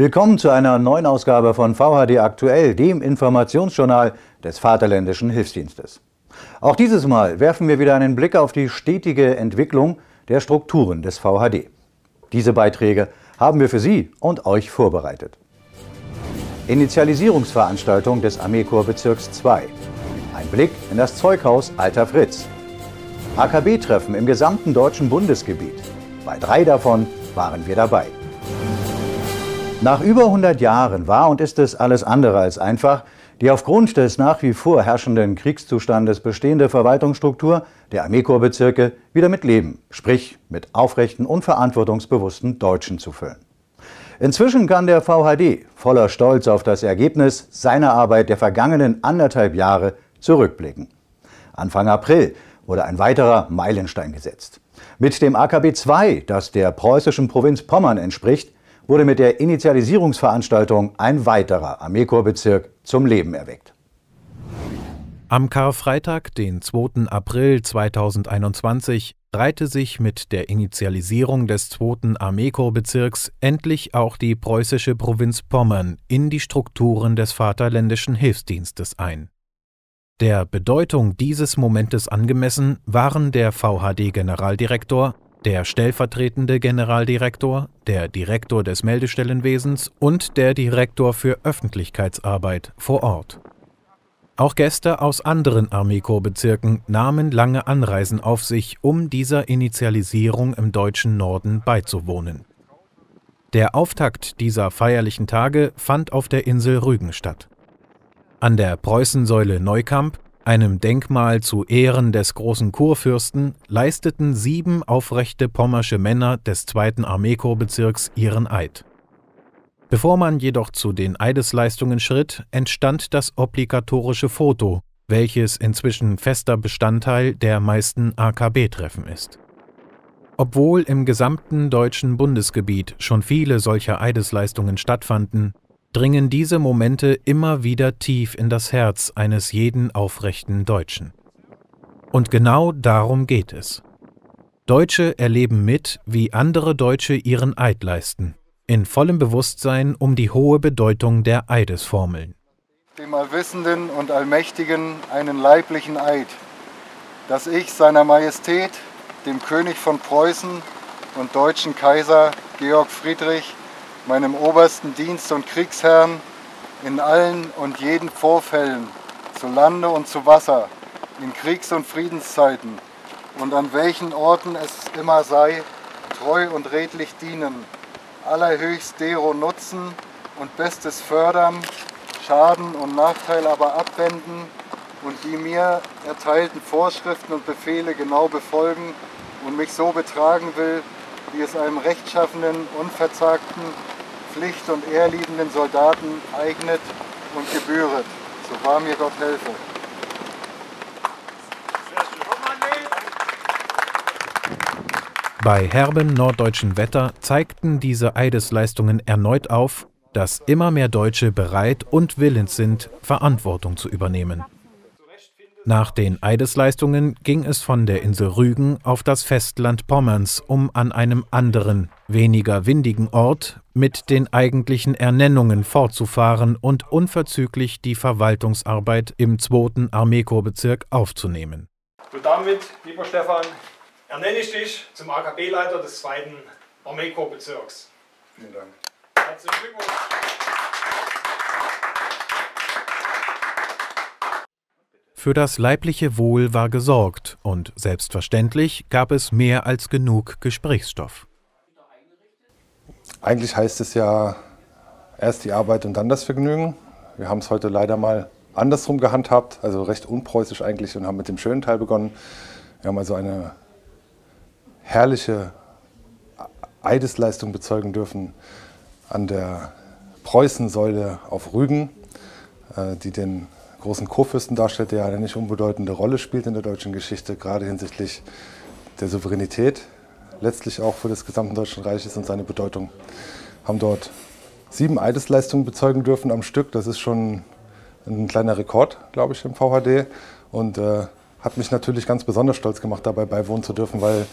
Willkommen zu einer neuen Ausgabe von VHD Aktuell, dem Informationsjournal des Vaterländischen Hilfsdienstes. Auch dieses Mal werfen wir wieder einen Blick auf die stetige Entwicklung der Strukturen des VHD. Diese Beiträge haben wir für Sie und euch vorbereitet. Initialisierungsveranstaltung des Armeekorpsbezirks 2. Ein Blick in das Zeughaus Alter Fritz. AKB-Treffen im gesamten deutschen Bundesgebiet. Bei drei davon waren wir dabei. Nach über 100 Jahren war und ist es alles andere als einfach, die aufgrund des nach wie vor herrschenden Kriegszustandes bestehende Verwaltungsstruktur der Armeekorpsbezirke wieder mit Leben, sprich mit aufrechten und verantwortungsbewussten Deutschen zu füllen. Inzwischen kann der VHD voller Stolz auf das Ergebnis seiner Arbeit der vergangenen anderthalb Jahre zurückblicken. Anfang April wurde ein weiterer Meilenstein gesetzt. Mit dem AKB II, das der preußischen Provinz Pommern entspricht, wurde mit der Initialisierungsveranstaltung ein weiterer Armeekorpsbezirk zum Leben erweckt. Am Karfreitag, den 2. April 2021, reihte sich mit der Initialisierung des 2. Armeekorpsbezirks endlich auch die preußische Provinz Pommern in die Strukturen des Vaterländischen Hilfsdienstes ein. Der Bedeutung dieses Momentes angemessen waren der VHD-Generaldirektor der stellvertretende Generaldirektor, der Direktor des Meldestellenwesens und der Direktor für Öffentlichkeitsarbeit vor Ort. Auch Gäste aus anderen Armeekorpsbezirken nahmen lange Anreisen auf sich, um dieser Initialisierung im deutschen Norden beizuwohnen. Der Auftakt dieser feierlichen Tage fand auf der Insel Rügen statt. An der Preußensäule Neukamp einem Denkmal zu Ehren des großen Kurfürsten, leisteten sieben aufrechte pommersche Männer des zweiten Armeekorpsbezirks ihren Eid. Bevor man jedoch zu den Eidesleistungen schritt, entstand das obligatorische Foto, welches inzwischen fester Bestandteil der meisten AKB-Treffen ist. Obwohl im gesamten deutschen Bundesgebiet schon viele solcher Eidesleistungen stattfanden, dringen diese Momente immer wieder tief in das Herz eines jeden aufrechten Deutschen. Und genau darum geht es. Deutsche erleben mit, wie andere Deutsche ihren Eid leisten, in vollem Bewusstsein um die hohe Bedeutung der Eidesformeln. Dem Allwissenden und Allmächtigen einen leiblichen Eid, dass ich seiner Majestät, dem König von Preußen und deutschen Kaiser Georg Friedrich, meinem obersten Dienst- und Kriegsherrn, in allen und jeden Vorfällen, zu Lande und zu Wasser, in Kriegs- und Friedenszeiten und an welchen Orten es immer sei, treu und redlich dienen, allerhöchst dero nutzen und Bestes fördern, Schaden und Nachteil aber abwenden und die mir erteilten Vorschriften und Befehle genau befolgen und mich so betragen will, wie es einem rechtschaffenen, unverzagten, pflicht- und ehrliebenden Soldaten eignet und gebühret. So wahr mir Gott helfe. Bei herbem norddeutschen Wetter zeigten diese Eidesleistungen erneut auf, dass immer mehr Deutsche bereit und willens sind, Verantwortung zu übernehmen. Nach den Eidesleistungen ging es von der Insel Rügen auf das Festland Pommerns, um an einem anderen, weniger windigen Ort mit den eigentlichen Ernennungen fortzufahren und unverzüglich die Verwaltungsarbeit im 2. Armeekorpsbezirk aufzunehmen. Und damit, lieber Stefan, ernenne ich dich zum AKB-Leiter des 2. Armeekorpsbezirks. Vielen Dank. Herzlichen Glückwunsch. Für das leibliche Wohl war gesorgt und selbstverständlich gab es mehr als genug Gesprächsstoff. Eigentlich heißt es ja erst die Arbeit und dann das Vergnügen. Wir haben es heute leider mal andersrum gehandhabt, also recht unpreußisch eigentlich und haben mit dem schönen Teil begonnen. Wir haben also eine herrliche Eidesleistung bezeugen dürfen an der Preußensäule auf Rügen, äh, die den großen Kurfürsten darstellt, der eine nicht unbedeutende Rolle spielt in der deutschen Geschichte, gerade hinsichtlich der Souveränität, letztlich auch für das gesamte Deutschen Reiches und seine Bedeutung. Haben dort sieben Eidesleistungen bezeugen dürfen am Stück. Das ist schon ein kleiner Rekord, glaube ich, im VHD. Und äh, hat mich natürlich ganz besonders stolz gemacht, dabei beiwohnen zu dürfen, weil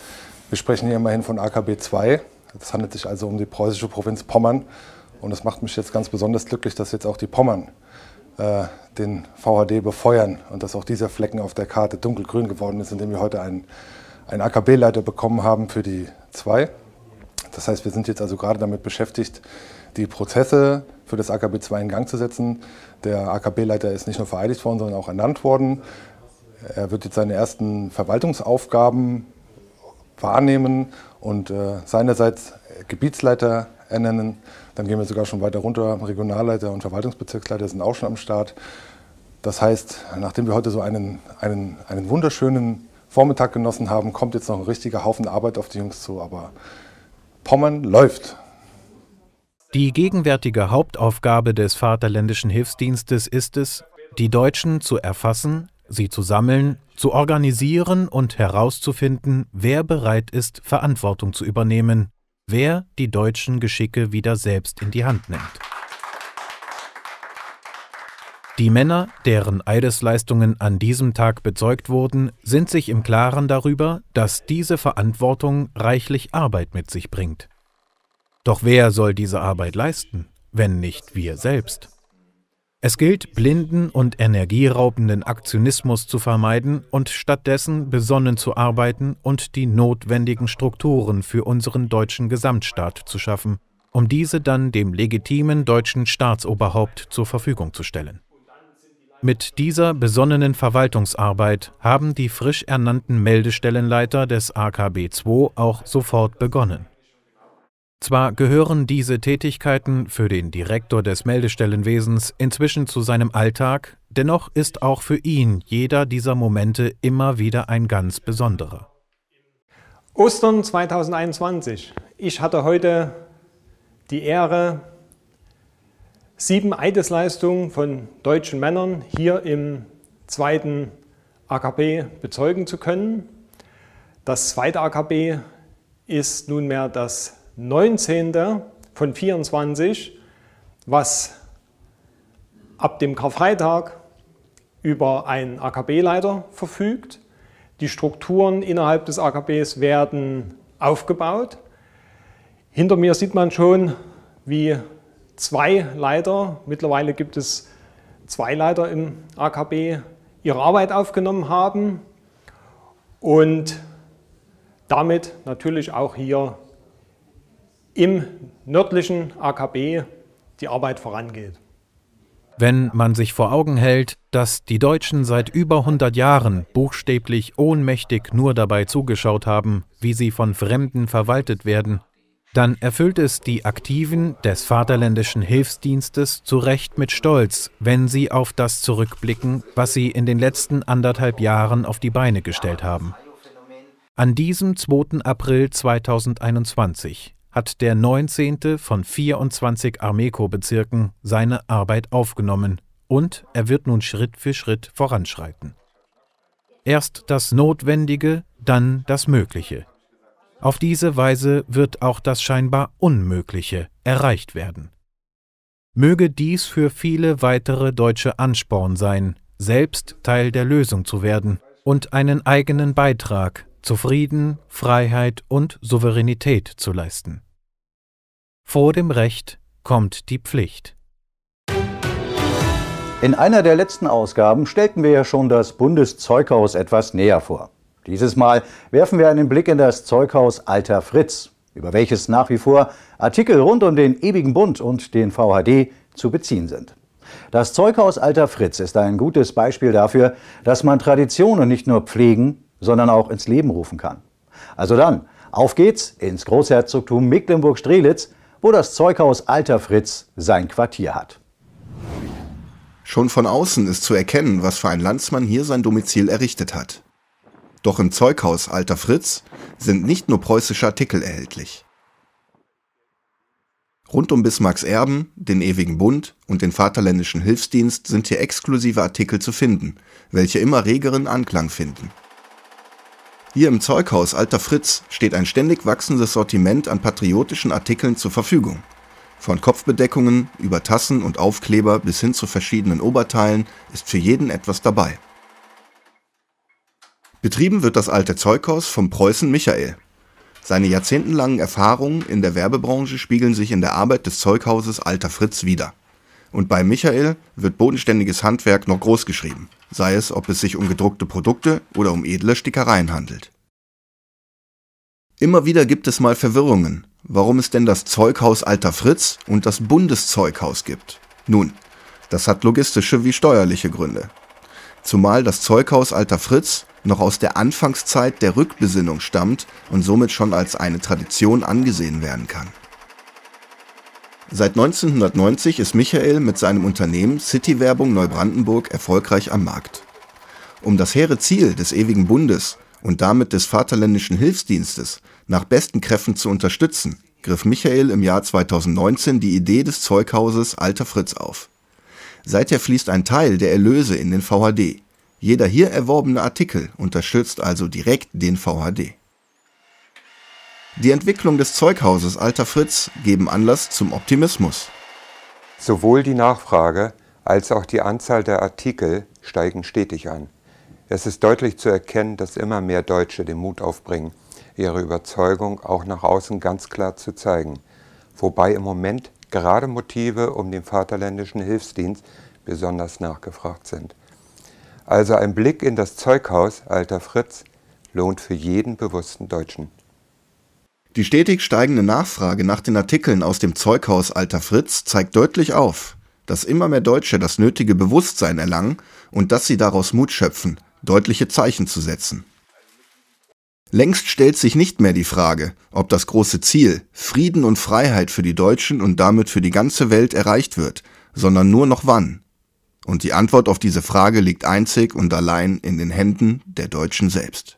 wir sprechen hier immerhin von AKB II. Das handelt sich also um die preußische Provinz Pommern. Und es macht mich jetzt ganz besonders glücklich, dass jetzt auch die Pommern den VHD befeuern und dass auch dieser Flecken auf der Karte dunkelgrün geworden ist, indem wir heute einen, einen AKB-Leiter bekommen haben für die 2. Das heißt, wir sind jetzt also gerade damit beschäftigt, die Prozesse für das AKB 2 in Gang zu setzen. Der AKB-Leiter ist nicht nur vereidigt worden, sondern auch ernannt worden. Er wird jetzt seine ersten Verwaltungsaufgaben wahrnehmen und äh, seinerseits Gebietsleiter ernennen. Dann gehen wir sogar schon weiter runter. Regionalleiter und Verwaltungsbezirksleiter sind auch schon am Start. Das heißt, nachdem wir heute so einen, einen, einen wunderschönen Vormittag genossen haben, kommt jetzt noch ein richtiger Haufen Arbeit auf die Jungs zu. Aber Pommern läuft. Die gegenwärtige Hauptaufgabe des Vaterländischen Hilfsdienstes ist es, die Deutschen zu erfassen, sie zu sammeln, zu organisieren und herauszufinden, wer bereit ist, Verantwortung zu übernehmen, wer die deutschen Geschicke wieder selbst in die Hand nimmt. Die Männer, deren Eidesleistungen an diesem Tag bezeugt wurden, sind sich im Klaren darüber, dass diese Verantwortung reichlich Arbeit mit sich bringt. Doch wer soll diese Arbeit leisten, wenn nicht wir selbst? Es gilt, blinden und energieraubenden Aktionismus zu vermeiden und stattdessen besonnen zu arbeiten und die notwendigen Strukturen für unseren deutschen Gesamtstaat zu schaffen, um diese dann dem legitimen deutschen Staatsoberhaupt zur Verfügung zu stellen. Mit dieser besonnenen Verwaltungsarbeit haben die frisch ernannten Meldestellenleiter des AKB II auch sofort begonnen. Zwar gehören diese Tätigkeiten für den Direktor des Meldestellenwesens inzwischen zu seinem Alltag, dennoch ist auch für ihn jeder dieser Momente immer wieder ein ganz besonderer. Ostern 2021. Ich hatte heute die Ehre, sieben Eidesleistungen von deutschen Männern hier im zweiten AKB bezeugen zu können. Das zweite AKB ist nunmehr das 19. von 24, was ab dem Karfreitag über einen AKB-Leiter verfügt. Die Strukturen innerhalb des AKBs werden aufgebaut. Hinter mir sieht man schon, wie zwei Leiter, mittlerweile gibt es zwei Leiter im AKB, ihre Arbeit aufgenommen haben und damit natürlich auch hier im nördlichen AKB die Arbeit vorangeht. Wenn man sich vor Augen hält, dass die Deutschen seit über 100 Jahren buchstäblich ohnmächtig nur dabei zugeschaut haben, wie sie von Fremden verwaltet werden, dann erfüllt es die Aktiven des Vaterländischen Hilfsdienstes zu Recht mit Stolz, wenn sie auf das zurückblicken, was sie in den letzten anderthalb Jahren auf die Beine gestellt haben. An diesem 2. April 2021 hat der 19. von 24 Armeekorpsbezirken seine Arbeit aufgenommen und er wird nun Schritt für Schritt voranschreiten. Erst das Notwendige, dann das Mögliche. Auf diese Weise wird auch das scheinbar Unmögliche erreicht werden. Möge dies für viele weitere Deutsche Ansporn sein, selbst Teil der Lösung zu werden und einen eigenen Beitrag zu Frieden, Freiheit und Souveränität zu leisten. Vor dem Recht kommt die Pflicht. In einer der letzten Ausgaben stellten wir ja schon das Bundeszeughaus etwas näher vor. Dieses Mal werfen wir einen Blick in das Zeughaus Alter Fritz, über welches nach wie vor Artikel rund um den ewigen Bund und den VHD zu beziehen sind. Das Zeughaus Alter Fritz ist ein gutes Beispiel dafür, dass man Traditionen nicht nur pflegen, sondern auch ins Leben rufen kann. Also dann, auf geht's ins Großherzogtum Mecklenburg-Strelitz, wo das Zeughaus Alter Fritz sein Quartier hat. Schon von außen ist zu erkennen, was für ein Landsmann hier sein Domizil errichtet hat. Doch im Zeughaus Alter Fritz sind nicht nur preußische Artikel erhältlich. Rund um Bismarcks Erben, den Ewigen Bund und den Vaterländischen Hilfsdienst sind hier exklusive Artikel zu finden, welche immer regeren Anklang finden. Hier im Zeughaus Alter Fritz steht ein ständig wachsendes Sortiment an patriotischen Artikeln zur Verfügung. Von Kopfbedeckungen über Tassen und Aufkleber bis hin zu verschiedenen Oberteilen ist für jeden etwas dabei. Betrieben wird das alte Zeughaus vom Preußen Michael. Seine jahrzehntelangen Erfahrungen in der Werbebranche spiegeln sich in der Arbeit des Zeughauses Alter Fritz wider. Und bei Michael wird bodenständiges Handwerk noch großgeschrieben, sei es, ob es sich um gedruckte Produkte oder um edle Stickereien handelt. Immer wieder gibt es mal Verwirrungen, warum es denn das Zeughaus Alter Fritz und das Bundeszeughaus gibt. Nun, das hat logistische wie steuerliche Gründe. Zumal das Zeughaus Alter Fritz noch aus der Anfangszeit der Rückbesinnung stammt und somit schon als eine Tradition angesehen werden kann. Seit 1990 ist Michael mit seinem Unternehmen City Werbung Neubrandenburg erfolgreich am Markt. Um das hehre Ziel des ewigen Bundes und damit des Vaterländischen Hilfsdienstes nach besten Kräften zu unterstützen, griff Michael im Jahr 2019 die Idee des Zeughauses Alter Fritz auf. Seither fließt ein Teil der Erlöse in den VHD. Jeder hier erworbene Artikel unterstützt also direkt den VHD. Die Entwicklung des Zeughauses Alter Fritz geben Anlass zum Optimismus. Sowohl die Nachfrage als auch die Anzahl der Artikel steigen stetig an. Es ist deutlich zu erkennen, dass immer mehr Deutsche den Mut aufbringen, ihre Überzeugung auch nach außen ganz klar zu zeigen, wobei im Moment gerade Motive um den Vaterländischen Hilfsdienst besonders nachgefragt sind. Also ein Blick in das Zeughaus Alter Fritz lohnt für jeden bewussten Deutschen. Die stetig steigende Nachfrage nach den Artikeln aus dem Zeughaus Alter Fritz zeigt deutlich auf, dass immer mehr Deutsche das nötige Bewusstsein erlangen und dass sie daraus Mut schöpfen, deutliche Zeichen zu setzen. Längst stellt sich nicht mehr die Frage, ob das große Ziel Frieden und Freiheit für die Deutschen und damit für die ganze Welt erreicht wird, sondern nur noch wann. Und die Antwort auf diese Frage liegt einzig und allein in den Händen der Deutschen selbst.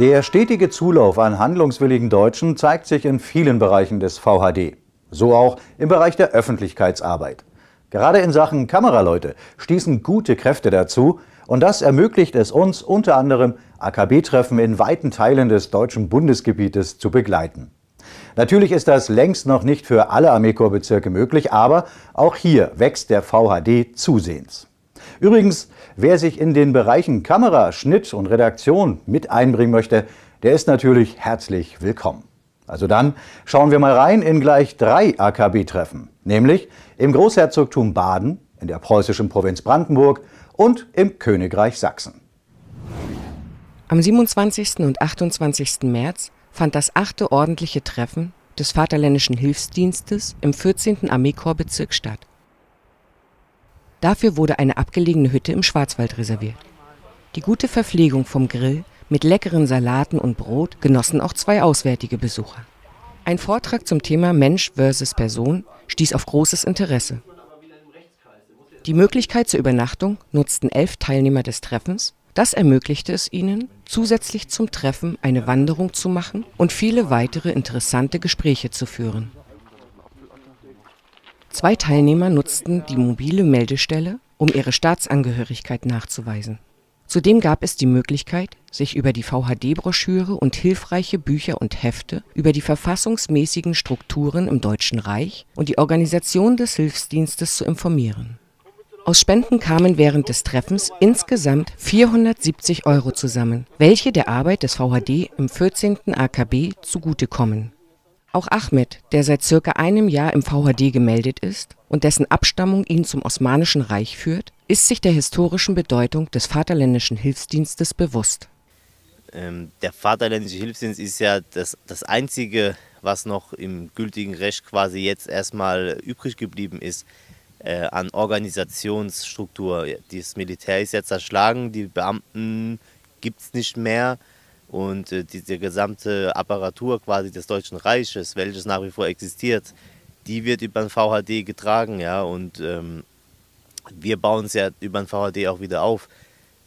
Der stetige Zulauf an handlungswilligen Deutschen zeigt sich in vielen Bereichen des VHD. So auch im Bereich der Öffentlichkeitsarbeit. Gerade in Sachen Kameraleute stießen gute Kräfte dazu und das ermöglicht es uns unter anderem, AKB-Treffen in weiten Teilen des deutschen Bundesgebietes zu begleiten. Natürlich ist das längst noch nicht für alle Armeekorpsbezirke möglich, aber auch hier wächst der VHD zusehends. Übrigens, wer sich in den Bereichen Kamera, Schnitt und Redaktion mit einbringen möchte, der ist natürlich herzlich willkommen. Also dann schauen wir mal rein in gleich drei AKB-Treffen, nämlich im Großherzogtum Baden, in der preußischen Provinz Brandenburg und im Königreich Sachsen. Am 27. und 28. März fand das achte ordentliche Treffen des Vaterländischen Hilfsdienstes im 14. Armeekorpsbezirk statt. Dafür wurde eine abgelegene Hütte im Schwarzwald reserviert. Die gute Verpflegung vom Grill mit leckeren Salaten und Brot genossen auch zwei auswärtige Besucher. Ein Vortrag zum Thema Mensch versus Person stieß auf großes Interesse. Die Möglichkeit zur Übernachtung nutzten elf Teilnehmer des Treffens das ermöglichte es ihnen, zusätzlich zum Treffen eine Wanderung zu machen und viele weitere interessante Gespräche zu führen. Zwei Teilnehmer nutzten die mobile Meldestelle, um ihre Staatsangehörigkeit nachzuweisen. Zudem gab es die Möglichkeit, sich über die VHD-Broschüre und hilfreiche Bücher und Hefte über die verfassungsmäßigen Strukturen im Deutschen Reich und die Organisation des Hilfsdienstes zu informieren aus Spenden kamen während des Treffens insgesamt 470 Euro zusammen, welche der Arbeit des VHD im 14. AKB zugutekommen. Auch Ahmed, der seit circa einem Jahr im VHD gemeldet ist und dessen Abstammung ihn zum Osmanischen Reich führt, ist sich der historischen Bedeutung des Vaterländischen Hilfsdienstes bewusst. Ähm, der Vaterländische Hilfsdienst ist ja das, das Einzige, was noch im gültigen Recht quasi jetzt erstmal übrig geblieben ist äh, an Organisationsstruktur. Das Militär ist jetzt zerschlagen, die Beamten gibt es nicht mehr und äh, diese gesamte Apparatur quasi des Deutschen Reiches, welches nach wie vor existiert, die wird über den VHD getragen, ja, und ähm, wir bauen es ja über den VHD auch wieder auf.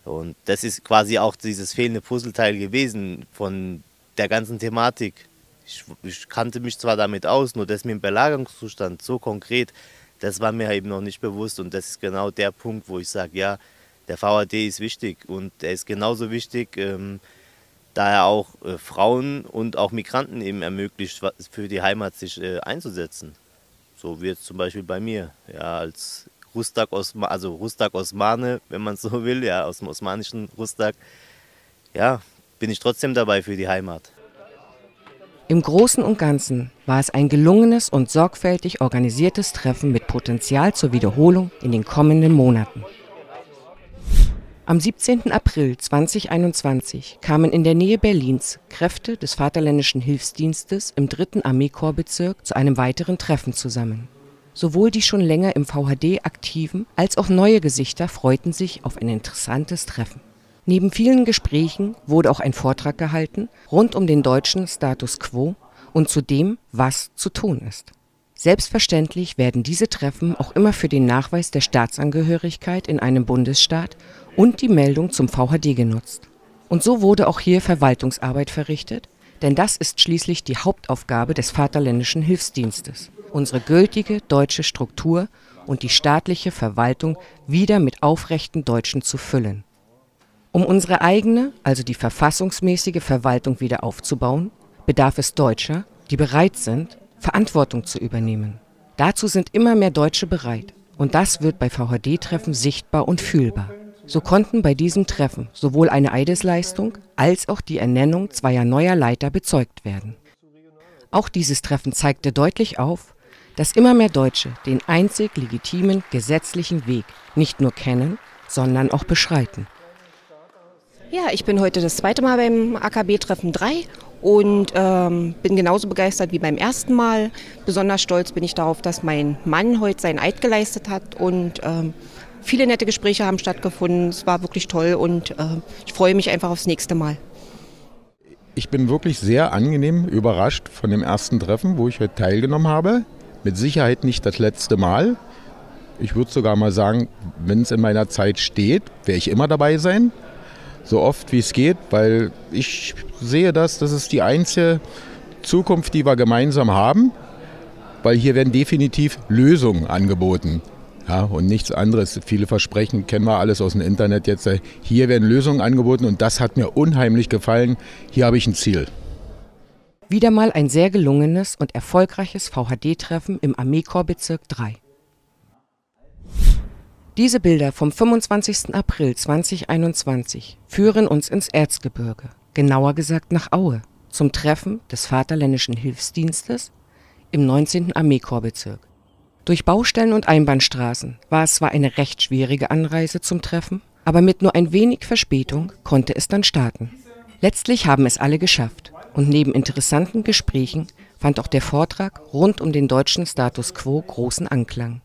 Und das ist quasi auch dieses fehlende Puzzleteil gewesen von der ganzen Thematik. Ich, ich kannte mich zwar damit aus, nur das mit dem Belagerungszustand so konkret das war mir eben noch nicht bewusst und das ist genau der Punkt, wo ich sage, ja, der VAD ist wichtig und er ist genauso wichtig, ähm, da er auch äh, Frauen und auch Migranten eben ermöglicht, für die Heimat sich äh, einzusetzen. So wie jetzt zum Beispiel bei mir, ja, als Rustak, Osma also Rustak Osmane, wenn man so will, ja, aus dem osmanischen Rustak. Ja, bin ich trotzdem dabei für die Heimat. Im Großen und Ganzen war es ein gelungenes und sorgfältig organisiertes Treffen mit Potenzial zur Wiederholung in den kommenden Monaten. Am 17. April 2021 kamen in der Nähe Berlins Kräfte des Vaterländischen Hilfsdienstes im 3. Armeekorpsbezirk zu einem weiteren Treffen zusammen. Sowohl die schon länger im VHD aktiven als auch neue Gesichter freuten sich auf ein interessantes Treffen. Neben vielen Gesprächen wurde auch ein Vortrag gehalten rund um den deutschen Status quo und zu dem, was zu tun ist. Selbstverständlich werden diese Treffen auch immer für den Nachweis der Staatsangehörigkeit in einem Bundesstaat und die Meldung zum VHD genutzt. Und so wurde auch hier Verwaltungsarbeit verrichtet, denn das ist schließlich die Hauptaufgabe des Vaterländischen Hilfsdienstes, unsere gültige deutsche Struktur und die staatliche Verwaltung wieder mit aufrechten Deutschen zu füllen. Um unsere eigene, also die verfassungsmäßige Verwaltung wieder aufzubauen, bedarf es Deutscher, die bereit sind, Verantwortung zu übernehmen. Dazu sind immer mehr Deutsche bereit. Und das wird bei VHD-Treffen sichtbar und fühlbar. So konnten bei diesem Treffen sowohl eine Eidesleistung als auch die Ernennung zweier neuer Leiter bezeugt werden. Auch dieses Treffen zeigte deutlich auf, dass immer mehr Deutsche den einzig legitimen gesetzlichen Weg nicht nur kennen, sondern auch beschreiten. Ja, ich bin heute das zweite Mal beim AKB-Treffen 3 und ähm, bin genauso begeistert wie beim ersten Mal. Besonders stolz bin ich darauf, dass mein Mann heute seinen Eid geleistet hat und ähm, viele nette Gespräche haben stattgefunden. Es war wirklich toll und äh, ich freue mich einfach aufs nächste Mal. Ich bin wirklich sehr angenehm überrascht von dem ersten Treffen, wo ich heute teilgenommen habe. Mit Sicherheit nicht das letzte Mal. Ich würde sogar mal sagen, wenn es in meiner Zeit steht, werde ich immer dabei sein so oft wie es geht, weil ich sehe das, das ist die einzige Zukunft, die wir gemeinsam haben, weil hier werden definitiv Lösungen angeboten. Ja, und nichts anderes. Viele Versprechen kennen wir alles aus dem Internet jetzt. Hier werden Lösungen angeboten und das hat mir unheimlich gefallen. Hier habe ich ein Ziel. Wieder mal ein sehr gelungenes und erfolgreiches VHD-Treffen im Armeekorpsbezirk 3. Diese Bilder vom 25. April 2021 führen uns ins Erzgebirge, genauer gesagt nach Aue, zum Treffen des Vaterländischen Hilfsdienstes im 19. Armeekorpsbezirk. Durch Baustellen und Einbahnstraßen war es zwar eine recht schwierige Anreise zum Treffen, aber mit nur ein wenig Verspätung konnte es dann starten. Letztlich haben es alle geschafft und neben interessanten Gesprächen fand auch der Vortrag rund um den deutschen Status quo großen Anklang.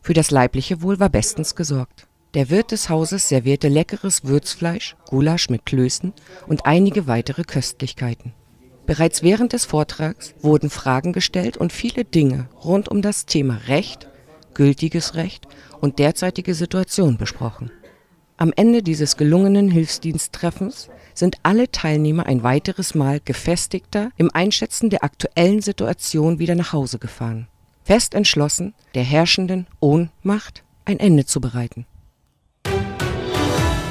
Für das leibliche Wohl war bestens gesorgt. Der Wirt des Hauses servierte leckeres Würzfleisch, Gulasch mit Klößen und einige weitere Köstlichkeiten. Bereits während des Vortrags wurden Fragen gestellt und viele Dinge rund um das Thema Recht, gültiges Recht und derzeitige Situation besprochen. Am Ende dieses gelungenen Hilfsdiensttreffens sind alle Teilnehmer ein weiteres Mal gefestigter im Einschätzen der aktuellen Situation wieder nach Hause gefahren fest entschlossen, der herrschenden Ohnmacht ein Ende zu bereiten.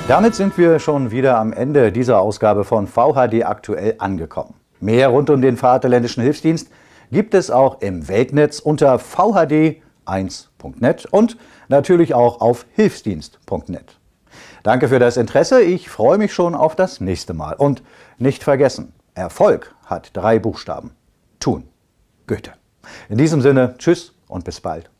Damit sind wir schon wieder am Ende dieser Ausgabe von VHD aktuell angekommen. Mehr rund um den Vaterländischen Hilfsdienst gibt es auch im Weltnetz unter vhd1.net und natürlich auch auf hilfsdienst.net. Danke für das Interesse. Ich freue mich schon auf das nächste Mal. Und nicht vergessen, Erfolg hat drei Buchstaben. Tun. Goethe. In diesem Sinne, tschüss und bis bald.